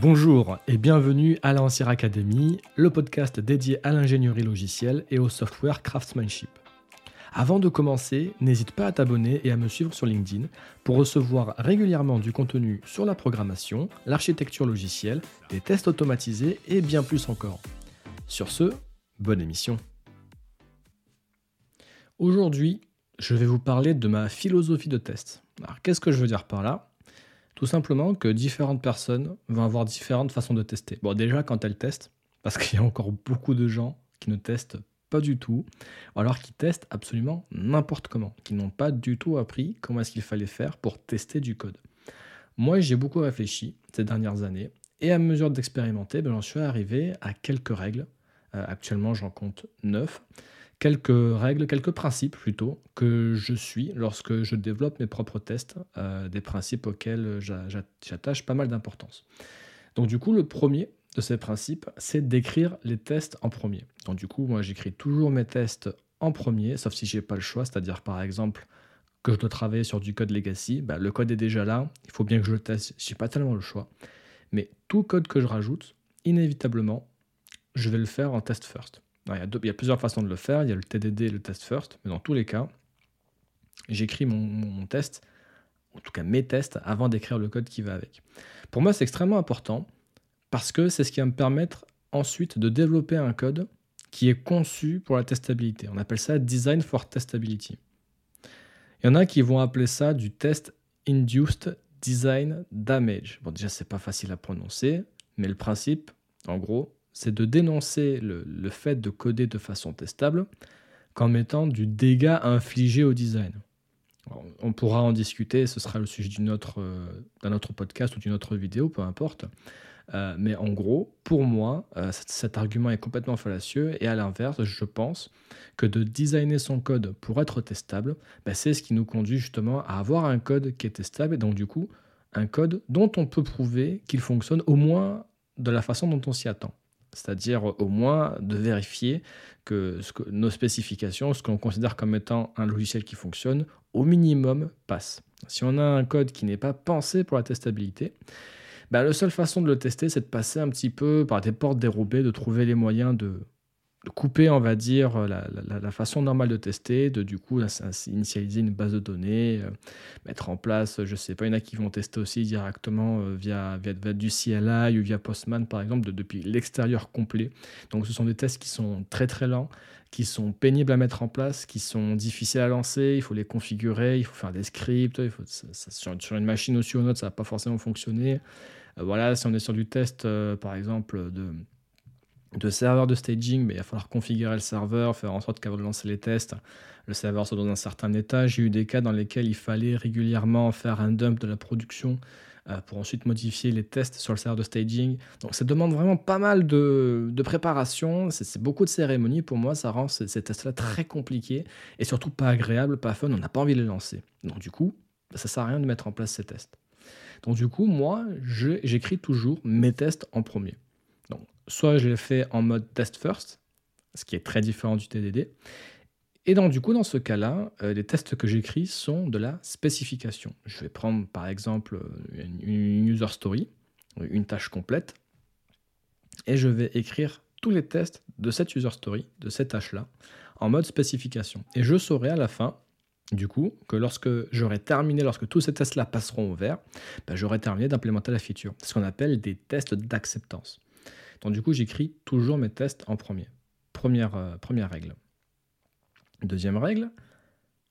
Bonjour et bienvenue à l'Ancien Academy, le podcast dédié à l'ingénierie logicielle et au software craftsmanship. Avant de commencer, n'hésite pas à t'abonner et à me suivre sur LinkedIn pour recevoir régulièrement du contenu sur la programmation, l'architecture logicielle, des tests automatisés et bien plus encore. Sur ce, bonne émission. Aujourd'hui, je vais vous parler de ma philosophie de test. Alors, qu'est-ce que je veux dire par là? Tout simplement que différentes personnes vont avoir différentes façons de tester. Bon, déjà, quand elles testent, parce qu'il y a encore beaucoup de gens qui ne testent pas du tout, ou alors qui testent absolument n'importe comment, qui n'ont pas du tout appris comment est-ce qu'il fallait faire pour tester du code. Moi, j'ai beaucoup réfléchi ces dernières années, et à mesure d'expérimenter, ben, j'en suis arrivé à quelques règles. Euh, actuellement, j'en compte neuf. Quelques règles, quelques principes plutôt, que je suis lorsque je développe mes propres tests, euh, des principes auxquels j'attache pas mal d'importance. Donc du coup, le premier, de ces principes, c'est d'écrire les tests en premier. Donc du coup, moi j'écris toujours mes tests en premier, sauf si j'ai pas le choix, c'est-à-dire par exemple que je dois travailler sur du code legacy, bah, le code est déjà là, il faut bien que je le teste, j'ai pas tellement le choix. Mais tout code que je rajoute, inévitablement, je vais le faire en test first. Il, y a plusieurs façons de le faire, il y a le TDD et le test first, mais dans tous les cas, j'écris mon, mon test, en tout cas mes tests, avant d'écrire le code qui va avec. Pour moi, c'est extrêmement important parce que c'est ce qui va me permettre ensuite de développer un code qui est conçu pour la testabilité. On appelle ça design for testability. Il y en a qui vont appeler ça du test induced design damage. Bon, déjà, c'est pas facile à prononcer, mais le principe, en gros, c'est de dénoncer le, fait de coder de façon testable qu'en mettant du dégât infligé au design. on pourra en discuter, ce sera le sujet d'un autre, euh, podcast ou d'une autre vidéo, peu importe. Euh, mais en gros, pour moi, euh, cet, argument est complètement fallacieux. Et à l'inverse, je pense que de designer son code pour être testable, bah, c'est ce qui nous conduit justement à avoir un code qui est testable. Et donc, du coup, un code dont on peut prouver qu'il fonctionne au moins de la façon dont on s'y attend. C'est-à-dire au moins de vérifier que, nos spécifications, ce qu'on considère comme étant un logiciel qui fonctionne, au minimum passe. Si on a un code qui n'est pas pensé pour la testabilité, bah, la seule façon de le tester, c'est de passer un petit peu par des portes dérobées, de trouver les moyens de, couper, on va dire, la, façon normale de tester, de du coup initialiser une base de données, euh, mettre en place, je sais pas, il y en a qui vont tester aussi directement euh, via, via, du CLI ou via Postman, par exemple, depuis l'extérieur complet. Donc ce sont des tests qui sont très très lents, qui sont pénibles à mettre en place, qui sont difficiles à lancer, il faut les configurer, il faut faire des scripts, faut, sur, une machine ou sur une autre, ça va pas forcément fonctionner. Euh, voilà, si on est sur du test, euh, par exemple, de, de serveur de staging, mais il va falloir configurer le serveur, faire en sorte qu'avant de lancer les tests, le serveur soit dans un certain état. J'ai eu des cas dans lesquels il fallait régulièrement faire un dump de la production euh, pour ensuite modifier les tests sur le serveur de staging. Donc ça demande vraiment pas mal de, préparation, c'est beaucoup de cérémonies. Pour moi, ça rend ces, tests-là très compliqués et surtout pas agréables, pas fun, on n'a pas envie de les lancer. Donc du coup, ça sert à rien de mettre en place ces tests. Donc du coup, moi, j'écris toujours mes tests en premier. Soit je les fais en mode test first, ce qui est très différent du TDD. Et donc, du coup, dans ce cas-là, euh, les tests que j'écris sont de la spécification. Je vais prendre, par exemple, une user story, une tâche complète, et je vais écrire tous les tests de cette user story, de cette tâche-là, en mode spécification. Et je saurai à la fin du coup, que lorsque j'aurai terminé, lorsque tous ces tests-là passeront au vert, ben, j'aurai terminé d'implémenter la feature. C'est ce qu'on appelle des tests d'acceptance. Donc du coup, j'écris toujours mes tests en premier. Première, euh, première règle. Deuxième règle,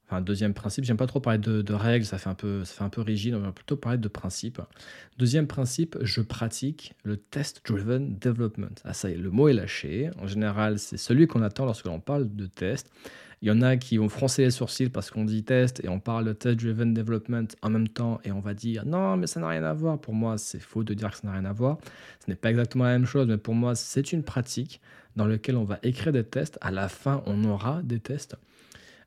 enfin deuxième principe, j'aime pas trop parler de, règles, ça fait, un peu, un peu rigide, on va plutôt parler de principe. Deuxième principe, je pratique le test-driven development. Ah ça le mot est lâché. En général, c'est celui qu'on attend lorsque l'on parle de test. Il y en a qui vont froncer les sourcils parce qu'on dit test et on parle de test-driven development en même temps et on va dire non, mais ça n'a rien à voir. Pour moi, c'est faux de dire que ça n'a rien à voir. Ce n'est pas exactement la même chose, mais pour moi, c'est une pratique dans laquelle on va écrire des tests. À la fin, on aura des tests.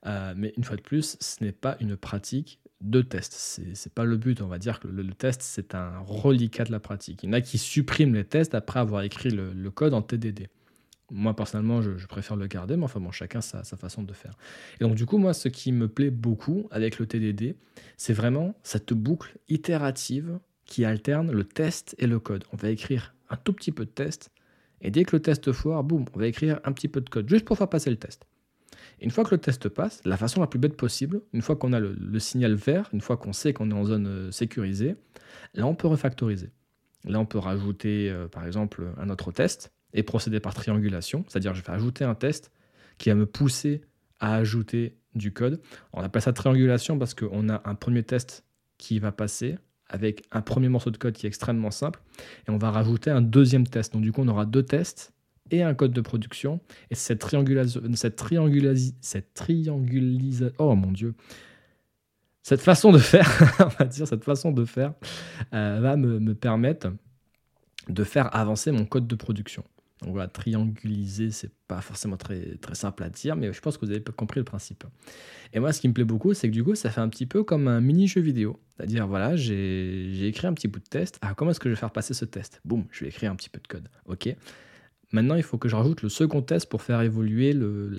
Euh, mais une fois de plus, ce n'est pas une pratique de test. Ce n'est pas le but. On va dire que le, test, c'est un reliquat de la pratique. Il y en a qui suppriment les tests après avoir écrit le code en TDD. Moi, personnellement, je, préfère le garder, mais enfin bon, chacun sa, sa façon de faire. Et donc, du coup, moi, ce qui me plaît beaucoup avec le TDD, c'est vraiment cette boucle itérative qui alterne le test et le code. On va écrire un tout petit peu de test, et dès que le test foire, boum, on va écrire un petit peu de code, juste pour faire passer le test. Et une fois que le test passe, la façon la plus bête possible, une fois qu'on a le, signal vert, une fois qu'on sait qu'on est en zone euh, sécurisée, là on peut refactoriser. Là on peut rajouter euh, par exemple un autre test et procéder par triangulation, c'est-à-dire je vais ajouter un test qui va me pousser à ajouter du code. On appelle ça triangulation parce qu'on a un premier test qui va passer avec un premier morceau de code qui est extrêmement simple et on va rajouter un deuxième test. Donc du coup on aura deux tests et un code de production. Et cette triangulation, cette oh mon dieu, cette façon de faire, va dire, cette façon de faire, euh, va me, permettre de faire avancer mon code de production. Donc voilà, trianguliser, c'est pas forcément très, simple à dire, mais je pense que vous avez compris le principe. Et moi, ce qui me plaît beaucoup, c'est que du coup, ça fait un petit peu comme un mini-jeu vidéo. C'est-à-dire, voilà, j'ai écrit un petit bout de test. Ah, comment est-ce que je vais faire passer ce test? Boum, je vais écrire un petit peu de code. OK Maintenant, il faut que je rajoute le second test pour faire évoluer le,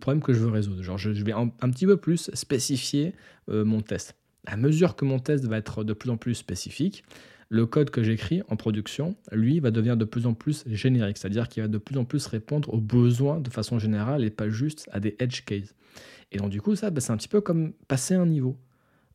problème que je veux résoudre. Genre, je, vais un, petit peu plus spécifier euh, mon test. À mesure que mon test va être de plus en plus spécifique, le code que j'écris en production, lui, va devenir de plus en plus générique, c'est-à-dire qu'il va de plus en plus répondre aux besoins de façon générale et pas juste à des edge cases. Et donc, du coup, ça, bah, c'est un petit peu comme passer un niveau.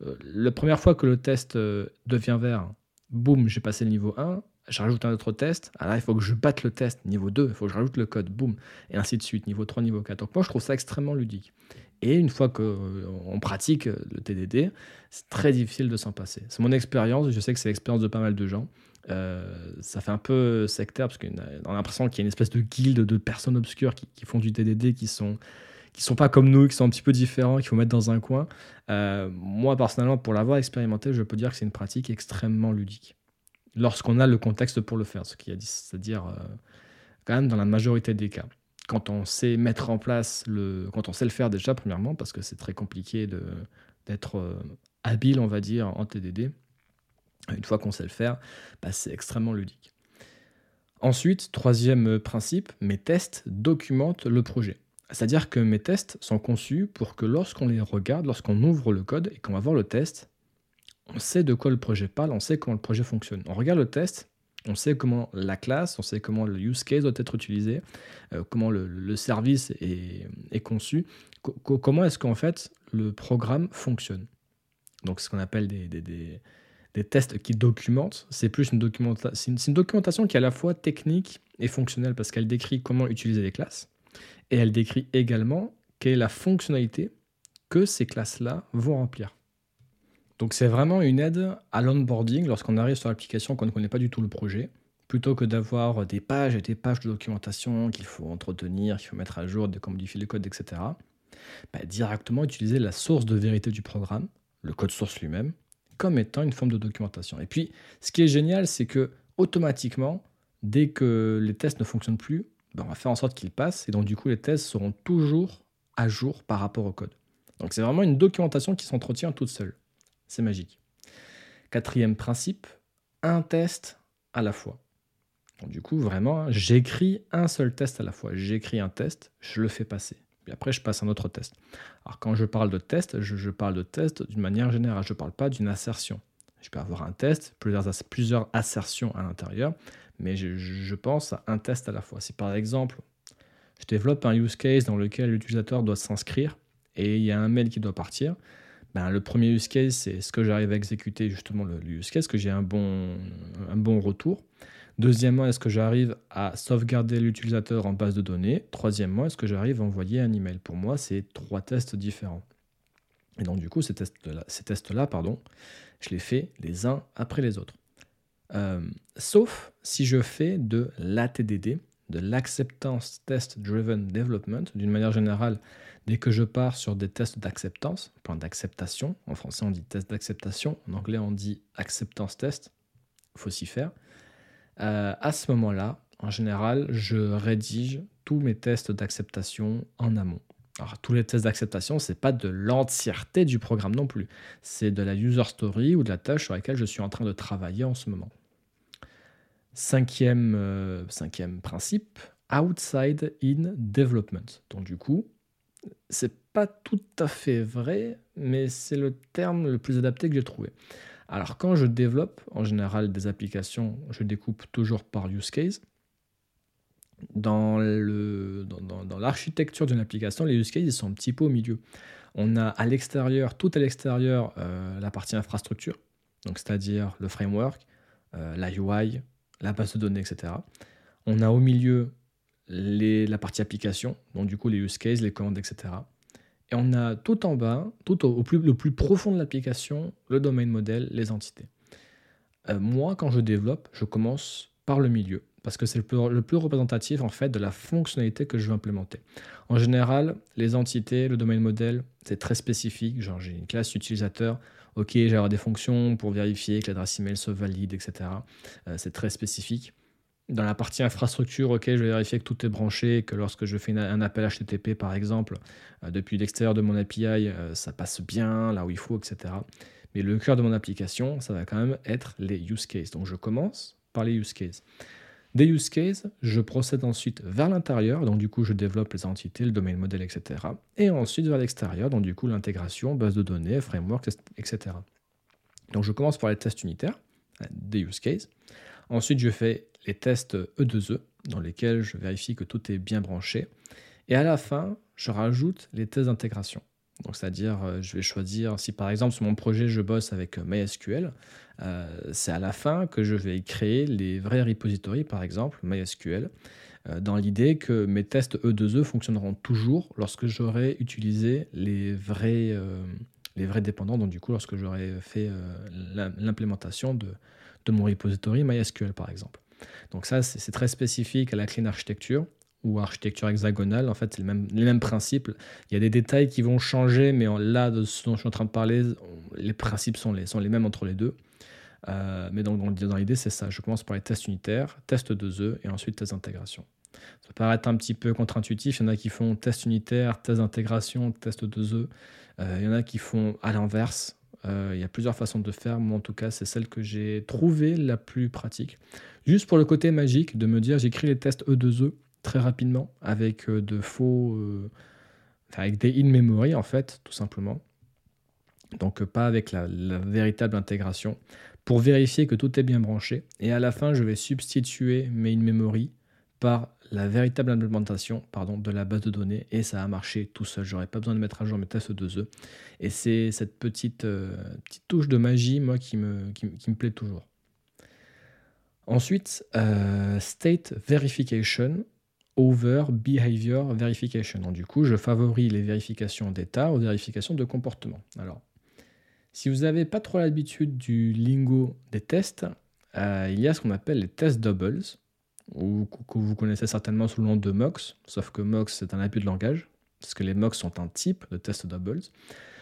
Euh, la première fois que le test euh, devient vert, boum, j'ai passé le niveau 1 je rajoute un autre test, alors il faut que je batte le test, niveau 2, il faut que je rajoute le code, boum, et ainsi de suite, niveau 3, niveau 4. Donc moi, je trouve ça extrêmement ludique. Et une fois qu'on euh, pratique euh, le TDD, c'est très difficile de s'en passer. C'est mon expérience, je sais que c'est l'expérience de pas mal de gens. Euh, ça fait un peu sectaire, parce qu'on a, l'impression qu'il y a une espèce de guilde de personnes obscures qui, font du TDD, qui sont qui sont pas comme nous, qui sont un petit peu différents, qu'il faut mettre dans un coin. moi, personnellement, pour l'avoir expérimenté, je peux dire que c'est une pratique extrêmement ludique lorsqu'on a le contexte pour le faire, ce c'est-à-dire euh, quand même dans la majorité des cas. Quand on sait mettre en place le, quand on sait le faire déjà premièrement, parce que c'est très compliqué d'être euh, habile, on va dire, en TDD. Une fois qu'on sait le faire, bah, c'est extrêmement ludique. Ensuite, troisième principe, mes tests documentent le projet. C'est-à-dire que mes tests sont conçus pour que lorsqu'on les regarde, lorsqu'on ouvre le code et qu'on va voir le test, on sait de quoi le projet parle, on sait comment le projet fonctionne. On regarde le test, on sait comment la classe, on sait comment le use case doit être utilisé, euh, comment le, service est, conçu, comment est-ce qu'en fait le programme fonctionne? Donc, ce qu'on appelle des, tests qui documentent, c'est plus une, une documentation qui est à la fois technique et fonctionnelle parce qu'elle décrit comment utiliser les classes et elle décrit également quelle est la fonctionnalité que ces classes-là vont remplir. Donc c'est vraiment une aide à l'onboarding lorsqu'on arrive sur l'application qu'on ne connaît pas du tout le projet, plutôt que d'avoir des pages et des pages de documentation qu'il faut entretenir, qu'il faut mettre à jour, de modifier le code, etc. Bah, directement utiliser la source de vérité du programme, le code source lui-même, comme étant une forme de documentation. Et puis, ce qui est génial, c'est que automatiquement, dès que les tests ne fonctionnent plus, bah, on va faire en sorte qu'ils passent, et donc du coup, les tests seront toujours à jour par rapport au code. Donc c'est vraiment une documentation qui s'entretient toute seule. C'est magique. Quatrième principe, un test à la fois. du coup, vraiment, j'écris un seul test à la fois. J'écris un test, je le fais passer. Puis après, je passe un autre test. Alors, quand je parle de test, je, parle de test d'une manière générale. Je ne parle pas d'une assertion. Je peux avoir un test, plusieurs, plusieurs assertions à l'intérieur, mais je, je, pense à un test à la fois. Si par exemple, je développe un use case dans lequel l'utilisateur doit s'inscrire et il y a un mail qui doit partir, ben, le premier use case, c'est ce que j'arrive à exécuter justement le, use case, que j'ai un bon, un bon retour? Deuxièmement, est-ce que j'arrive à sauvegarder l'utilisateur en base de données? Troisièmement, est-ce que j'arrive à envoyer un email? Pour moi, c'est trois tests différents. Et donc, du coup, ces tests-là, ces tests-là pardon, je les fais les uns après les autres. Euh, sauf si je fais de l'ATDD, de l'Acceptance Test Driven Development. D'une manière générale, dès que je pars sur des tests d'acceptance, point d'acceptation, en français on dit test d'acceptation, en anglais on dit acceptance test, il faut s'y faire. Euh, à ce moment-là, en général, je rédige tous mes tests d'acceptation en amont. Alors, tous les tests d'acceptation, ce n'est pas de l'entièreté du programme non plus. C'est de la user story ou de la tâche sur laquelle je suis en train de travailler en ce moment. Cinquième, euh, cinquième principe, outside in development. Donc du coup, c'est pas tout à fait vrai, mais c'est le terme le plus adapté que j'ai trouvé. Alors quand je développe en général des applications, je découpe toujours par use case. Dans, l'architecture d'une application, les use cases sont un petit peu au milieu. On a à l'extérieur, tout à l'extérieur, euh, la partie infrastructure, donc c'est-à-dire le framework, euh, la UI, la base de données, etc. On a au milieu la partie application, donc du coup les use cases, les commandes, etc. Et on a tout en bas, tout au, plus, le plus profond de l'application, le domaine modèle, les entités. Euh, moi, quand je développe, je commence par le milieu, parce que c'est le plus, représentatif en fait de la fonctionnalité que je veux implémenter. En général, les entités, le domaine modèle, c'est très spécifique. Genre, j'ai une classe utilisateur, ok, j'ai des fonctions pour vérifier que l'adresse email soit valide, etc. Euh, c'est très spécifique. Dans la partie infrastructure, ok, je vais vérifier que tout est branché, que lorsque je fais un appel HTTP par exemple, euh, depuis l'extérieur de mon API, euh, ça passe bien là où il faut, etc. Mais le cœur de mon application, ça va quand même être les use cases. Donc je commence par les use cases. Des use cases, je procède ensuite vers l'intérieur, donc du coup je développe les entités, le domaine modèle, etc. Et ensuite vers l'extérieur, donc du coup l'intégration, base de données, framework, etc. Donc je commence par les tests unitaires, des use cases. Ensuite je fais les tests E2E, e, dans lesquels je vérifie que tout est bien branché. Et à la fin, je rajoute les tests d'intégration. Donc, c'est-à-dire, euh, je vais choisir, si par exemple sur mon projet je bosse avec euh, MySQL, euh, c'est à la fin que je vais créer les vrais repositories, par exemple MySQL, dans l'idée que mes tests E2E e fonctionneront toujours lorsque j'aurai utilisé les vrais, les vrais dépendants, donc du coup lorsque j'aurai fait l'implémentation de, de mon repository MySQL, par exemple. Donc ça, c'est très spécifique à la clean architecture ou architecture hexagonale. En fait, c'est les mêmes principes. Il y a des détails qui vont changer, mais là, de ce dont je suis en train de parler, les principes sont les, sont les mêmes entre les deux. Euh, mais dans l'idée, c'est ça. Je commence par les tests unitaires, tests de œufs et ensuite tests d'intégration. Ça peut paraître un petit peu contre-intuitif. Il y en a qui font test unitaire, test d'intégration, test de œufs. Euh, il y en a qui font à l'inverse. Euh, il y a plusieurs façons de faire. Moi, en tout cas, c'est celle que j'ai trouvée la plus pratique. Juste pour le côté magique de me dire, j'écris les tests E2E très rapidement avec euh, de faux. Euh, avec des in-memory, en fait, tout simplement. Donc, pas avec la, véritable intégration. Pour vérifier que tout est bien branché. Et à la fin, je vais substituer mes in-memory par la véritable implémentation pardon, de la base de données et ça a marché tout seul. J'aurais pas besoin de mettre à jour mes tests de e Et c'est cette petite, euh, touche de magie, moi, qui me, plaît toujours. Ensuite, euh, state verification over behavior verification. Donc, du coup, je favorise les vérifications d'état aux vérifications de comportement. Alors, si vous n'avez pas trop l'habitude du lingo des tests, euh, il y a ce qu'on appelle les test doubles ou que vous connaissez certainement sous le nom de MOX, sauf que MOX c'est un appui de langage, parce que les MOX sont un type de test doubles.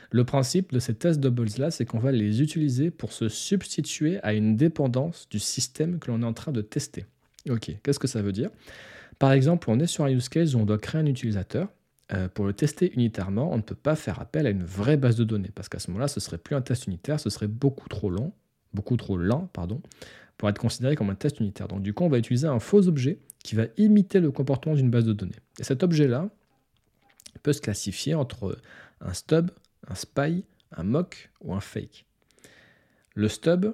Le principe de ces test doubles-là, c'est qu'on va les utiliser pour se substituer à une dépendance du système que l'on est en train de tester. Ok, qu'est-ce que ça veut dire? Par exemple, on est sur un use case où on doit créer un utilisateur. Euh, pour le tester unitairement, on ne peut pas faire appel à une vraie base de données, parce qu'à ce moment-là, ce serait plus un test unitaire, ce serait beaucoup trop long, beaucoup trop lent, pardon, pour être considéré comme un test unitaire. Donc du coup, on va utiliser un faux objet qui va imiter le comportement d'une base de données. Et cet objet-là peut se classifier entre un stub, un spy, un mock ou un fake. Le stub,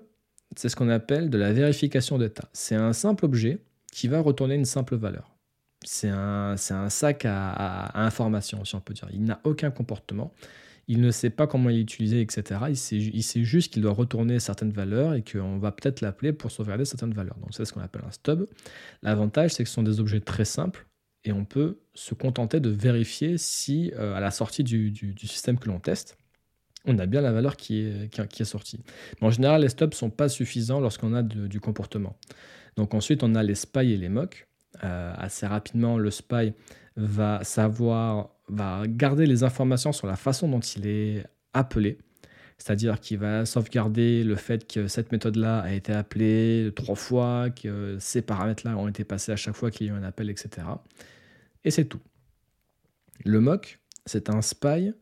c'est ce qu'on appelle de la vérification d'état. C'est un simple objet qui va retourner une simple valeur. C'est un, sac à, à, information, si on peut dire. Il n'a aucun comportement il ne sait pas comment l'utiliser, etc. Il sait, il sait juste qu'il doit retourner certaines valeurs et qu'on va peut-être l'appeler pour sauvegarder certaines valeurs. Donc c'est ce qu'on appelle un stub. L'avantage, c'est que ce sont des objets très simples et on peut se contenter de vérifier si, euh, à la sortie du, système que l'on teste, on a bien la valeur qui est, qui, est sortie. Mais en général, les stubs ne sont pas suffisants lorsqu'on a du comportement. Donc ensuite, on a les spies et les mocks. Euh, assez rapidement, le spy va savoir va garder les informations sur la façon dont il est appelé. C'est-à-dire qu'il va sauvegarder le fait que cette méthode-là a été appelée trois fois, que ces paramètres-là ont été passés à chaque fois qu'il y a eu un appel, etc. Et c'est tout. Le mock, c'est un spy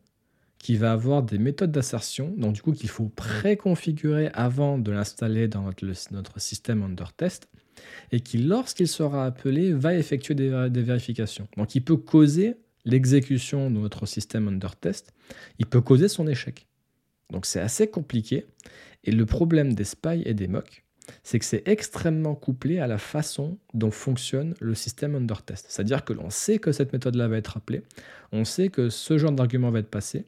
qui va avoir des méthodes d'assertion, donc du coup qu'il faut préconfigurer avant de l'installer dans notre, système under test, et qui, lorsqu'il sera appelé, va effectuer des, des vérifications. Donc il peut causer l'exécution de notre système under test, il peut causer son échec. Donc c'est assez compliqué. Et le problème des spies et des mocks, c'est que c'est extrêmement couplé à la façon dont fonctionne le système under test. C'est-à-dire que l'on sait que cette méthode-là va être appelée, on sait que ce genre d'argument va être passé,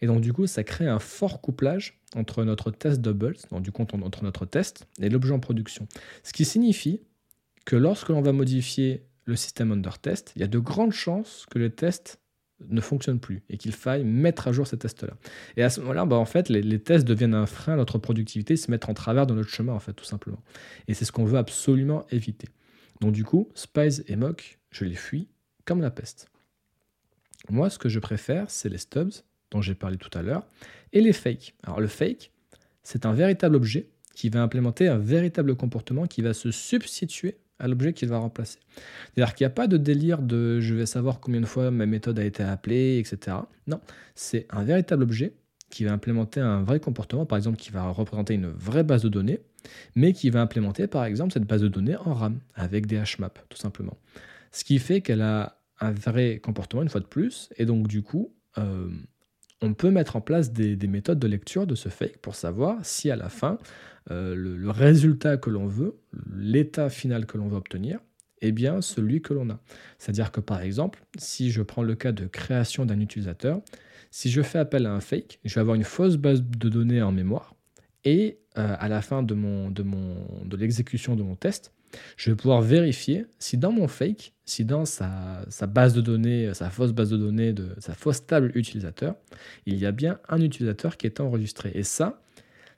et donc du coup ça crée un fort couplage entre notre test doubles, donc du coup entre notre test et l'objet en production. Ce qui signifie que lorsque l'on va modifier le système under test, il y a de grandes chances que le test ne fonctionne plus et qu'il faille mettre à jour ces tests-là. Et à ce moment-là, bah, en fait, les, tests deviennent un frein à notre productivité, se mettent en travers de notre chemin, en fait, tout simplement. Et c'est ce qu'on veut absolument éviter. Donc du coup, Spies et Mock, je les fuis comme la peste. Moi, ce que je préfère, c'est les stubs, dont j'ai parlé tout à l'heure, et les fakes. Alors le fake, c'est un véritable objet qui va implémenter un véritable comportement qui va se substituer à l'objet qu'il va remplacer. C'est-à-dire qu'il n'y a pas de délire de je vais savoir combien de fois ma méthode a été appelée, etc. Non, c'est un véritable objet qui va implémenter un vrai comportement, par exemple qui va représenter une vraie base de données, mais qui va implémenter par exemple cette base de données en RAM avec des hmaps tout simplement. Ce qui fait qu'elle a un vrai comportement une fois de plus, et donc du coup, euh, on peut mettre en place des, méthodes de lecture de ce fake pour savoir si à la fin, euh, le, résultat que l'on veut, l'état final que l'on veut obtenir, est bien celui que l'on a. C'est-à-dire que par exemple, si je prends le cas de création d'un utilisateur, si je fais appel à un fake, je vais avoir une fausse base de données en mémoire, et euh, à la fin de, l'exécution de mon test, je vais pouvoir vérifier si dans mon fake, si dans sa, base de données, sa fausse base de données, sa fausse table utilisateur, il y a bien un utilisateur qui est enregistré. Et ça,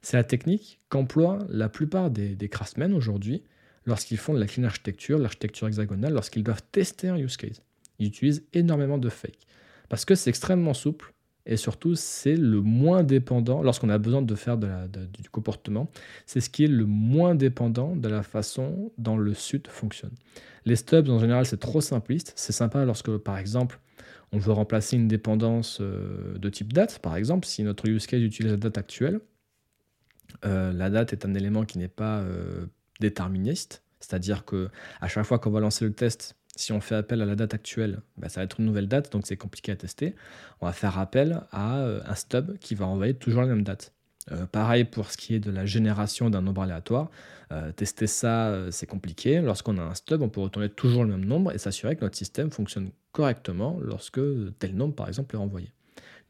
c'est la technique qu'emploient la plupart des, des craftsmen aujourd'hui lorsqu'ils font de la clean architecture, l'architecture hexagonale, lorsqu'ils doivent tester un use case. Ils utilisent énormément de fake. Parce que c'est extrêmement souple, et surtout c'est le moins dépendant, lorsqu'on a besoin de faire du comportement, c'est ce qui est le moins dépendant de la façon dont le sud fonctionne. Les stubs en général c'est trop simpliste, c'est sympa lorsque par exemple on veut remplacer une dépendance euh, de type date, par exemple si notre use case utilise la date actuelle, euh, la date est un élément qui n'est pas euh, déterministe, c'est-à-dire que à chaque fois qu'on va lancer le test, si on fait appel à la date actuelle, bah, ça va être une nouvelle date, donc c'est compliqué à tester. On va faire appel à euh, un stub qui va envoyer toujours la même date. Euh, pareil pour ce qui est de la génération d'un nombre aléatoire. Euh, tester ça, c'est compliqué. Lorsqu'on a un stub, on peut retourner toujours le même nombre et s'assurer que notre système fonctionne correctement lorsque tel nombre, par exemple, est envoyé.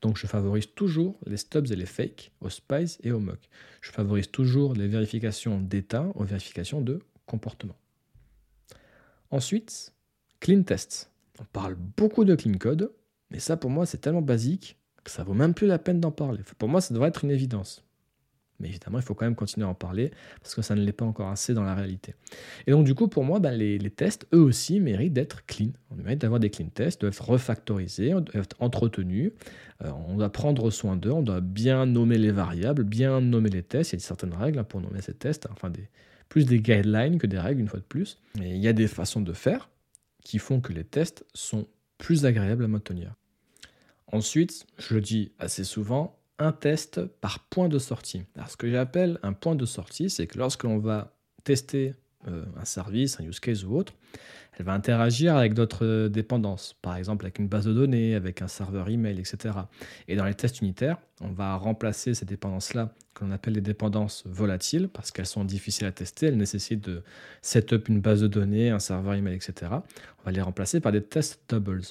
Donc je favorise toujours les stubs et les fakes aux spies et aux mocks. Je favorise toujours les vérifications d'état aux vérifications de comportement. Ensuite, Clean test. On parle beaucoup de clean code, mais ça pour moi c'est tellement basique que ça vaut même plus la peine d'en parler. Pour moi ça devrait être une évidence. Mais évidemment, il faut quand même continuer à en parler parce que ça ne l'est pas encore assez dans la réalité. Et donc, du coup, pour moi, ben, les, tests, eux aussi, méritent d'être clean. On mérite d'avoir des clean tests, doivent être refactorisés, doivent être entretenus. Euh, on doit prendre soin d'eux, on doit bien nommer les variables, bien nommer les tests. Il y a certaines règles hein, pour nommer ces tests, enfin des, plus des guidelines que des règles, une fois de plus. Et il y a des façons de faire qui font que les tests sont plus agréables à maintenir. Ensuite, je le dis assez souvent, un test par point de sortie. Alors, ce que j'appelle un point de sortie, c'est que lorsque l'on va tester un service, un use case ou autre, elle va interagir avec d'autres dépendances, par exemple avec une base de données, avec un serveur email, etc. Et dans les tests unitaires, on va remplacer ces dépendances-là, que l'on appelle des dépendances volatiles, parce qu'elles sont difficiles à tester, elles nécessitent de setup une base de données, un serveur email, etc. On va les remplacer par des tests doubles.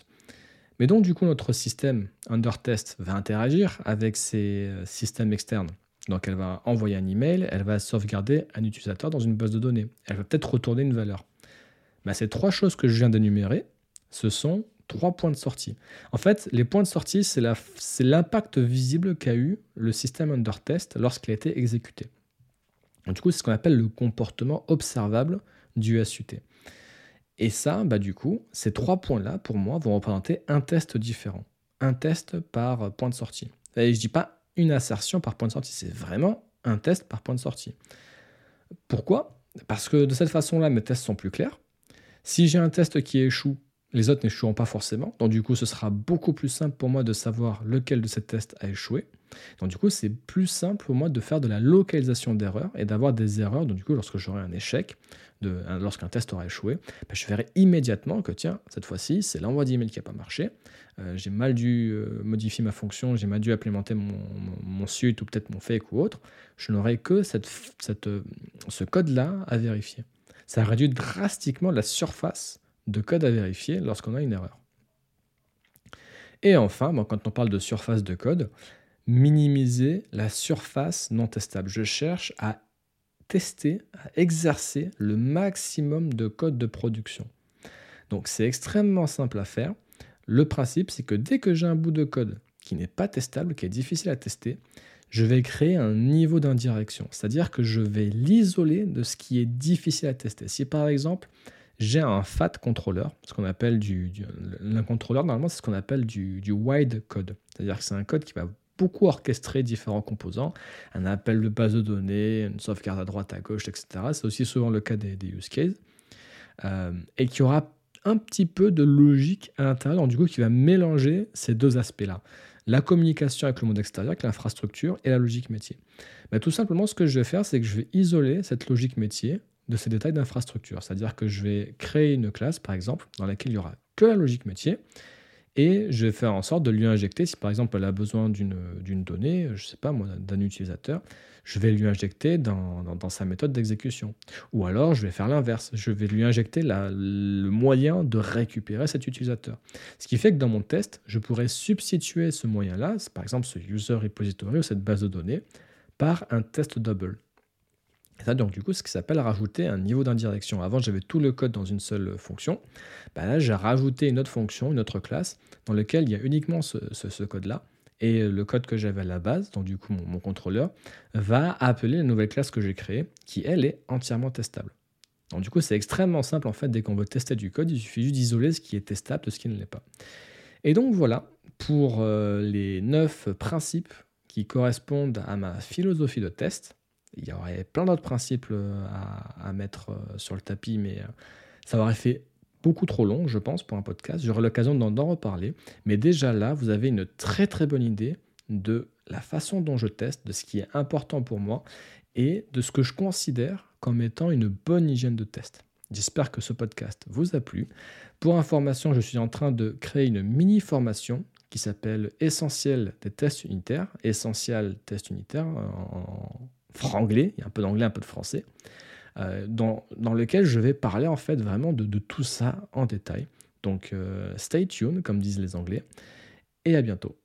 Mais donc, du coup, notre système under test va interagir avec ces euh, systèmes externes. Donc, elle va envoyer un email, elle va sauvegarder un utilisateur dans une base de données. Elle va peut-être retourner une valeur. Ces trois choses que je viens d'énumérer, ce sont trois points de sortie. En fait, les points de sortie, c'est l'impact visible qu'a eu le système under test lorsqu'il a été exécuté. du coup, c'est ce qu'on appelle le comportement observable du SUT. Et ça, bah, du coup, ces trois points-là, pour moi, vont représenter un test différent. Un test par point de sortie. Je ne dis pas une assertion par point de sortie, c'est vraiment un test par point de sortie. Pourquoi? Parce que de cette façon-là, mes tests sont plus clairs. Si j'ai un test qui échoue, les autres n'échoueront pas forcément. Donc du coup, ce sera beaucoup plus simple pour moi de savoir lequel de ces tests a échoué. Donc du coup, c'est plus simple pour moi de faire de la localisation d'erreurs et d'avoir des erreurs. Donc du coup, lorsque j'aurai un échec, lorsqu'un test aura échoué, ben, je verrai immédiatement que tiens, cette fois-ci, c'est l'envoi d'email qui n'a pas marché. Euh, j'ai mal dû euh, modifier ma fonction, j'ai mal dû implémenter mon, suite ou peut-être mon fake ou autre. Je n'aurai que euh, ce code-là à vérifier. Ça réduit drastiquement la surface de code à vérifier lorsqu'on a une erreur. Et enfin, quand on parle de surface de code, minimiser la surface non testable. Je cherche à tester, à exercer le maximum de code de production. Donc c'est extrêmement simple à faire. Le principe, c'est que dès que j'ai un bout de code qui n'est pas testable, qui est difficile à tester, je vais créer un niveau d'indirection. C'est-à-dire que je vais l'isoler de ce qui est difficile à tester. Si par exemple, j'ai un FAT contrôleur, ce qu'on appelle du, contrôleur, normalement, c'est ce qu'on appelle du, du wide code. C'est-à-dire que c'est un code qui va beaucoup orchestrer différents composants, un appel de base de données, une sauvegarde à droite, à gauche, etc. C'est aussi souvent le cas des, use cases. Euh, et qui aura un petit peu de logique à l'intérieur, du coup, qui va mélanger ces deux aspects-là. La communication avec le monde extérieur, avec l'infrastructure et la logique métier. Mais tout simplement, ce que je vais faire, c'est que je vais isoler cette logique métier de ces détails d'infrastructure. C'est-à-dire que je vais créer une classe, par exemple, dans laquelle il n'y aura que la logique métier, et je vais faire en sorte de lui injecter, si par exemple elle a besoin d'une donnée, je ne sais pas moi, d'un utilisateur, je vais lui injecter dans, sa méthode d'exécution. Ou alors je vais faire l'inverse, je vais lui injecter le moyen de récupérer cet utilisateur. Ce qui fait que dans mon test, je pourrais substituer ce moyen-là, par exemple ce user repository ou cette base de données, par un test double. Et ça, donc, du coup, ce qui s'appelle rajouter un niveau d'indirection. Avant, j'avais tout le code dans une seule fonction. Bah, là, j'ai rajouté une autre fonction, une autre classe, dans laquelle il y a uniquement ce, code-là. Et le code que j'avais à la base, donc du coup, mon, contrôleur, va appeler la nouvelle classe que j'ai créée, qui, elle, est entièrement testable. Donc, du coup, c'est extrêmement simple, en fait, dès qu'on veut tester du code, il suffit juste d'isoler ce qui est testable de ce qui ne l'est pas. Et donc, voilà pour euh, les neuf principes qui correspondent à ma philosophie de test. Il y aurait plein d'autres principes euh, à, mettre euh, sur le tapis, mais euh, ça aurait fait beaucoup trop long, je pense, pour un podcast. J'aurai l'occasion d'en reparler. Mais déjà là, vous avez une très très bonne idée de la façon dont je teste, de ce qui est important pour moi et de ce que je considère comme étant une bonne hygiène de test. J'espère que ce podcast vous a plu. Pour information, je suis en train de créer une mini formation qui s'appelle Essentiel des tests unitaires, Essentiel test unitaire en, franglais, il y a un peu d'anglais, un peu de français, euh, dans, dans, lequel je vais parler en fait vraiment de, de tout ça en détail. Donc euh, stay tuned, comme disent les Anglais, et à bientôt.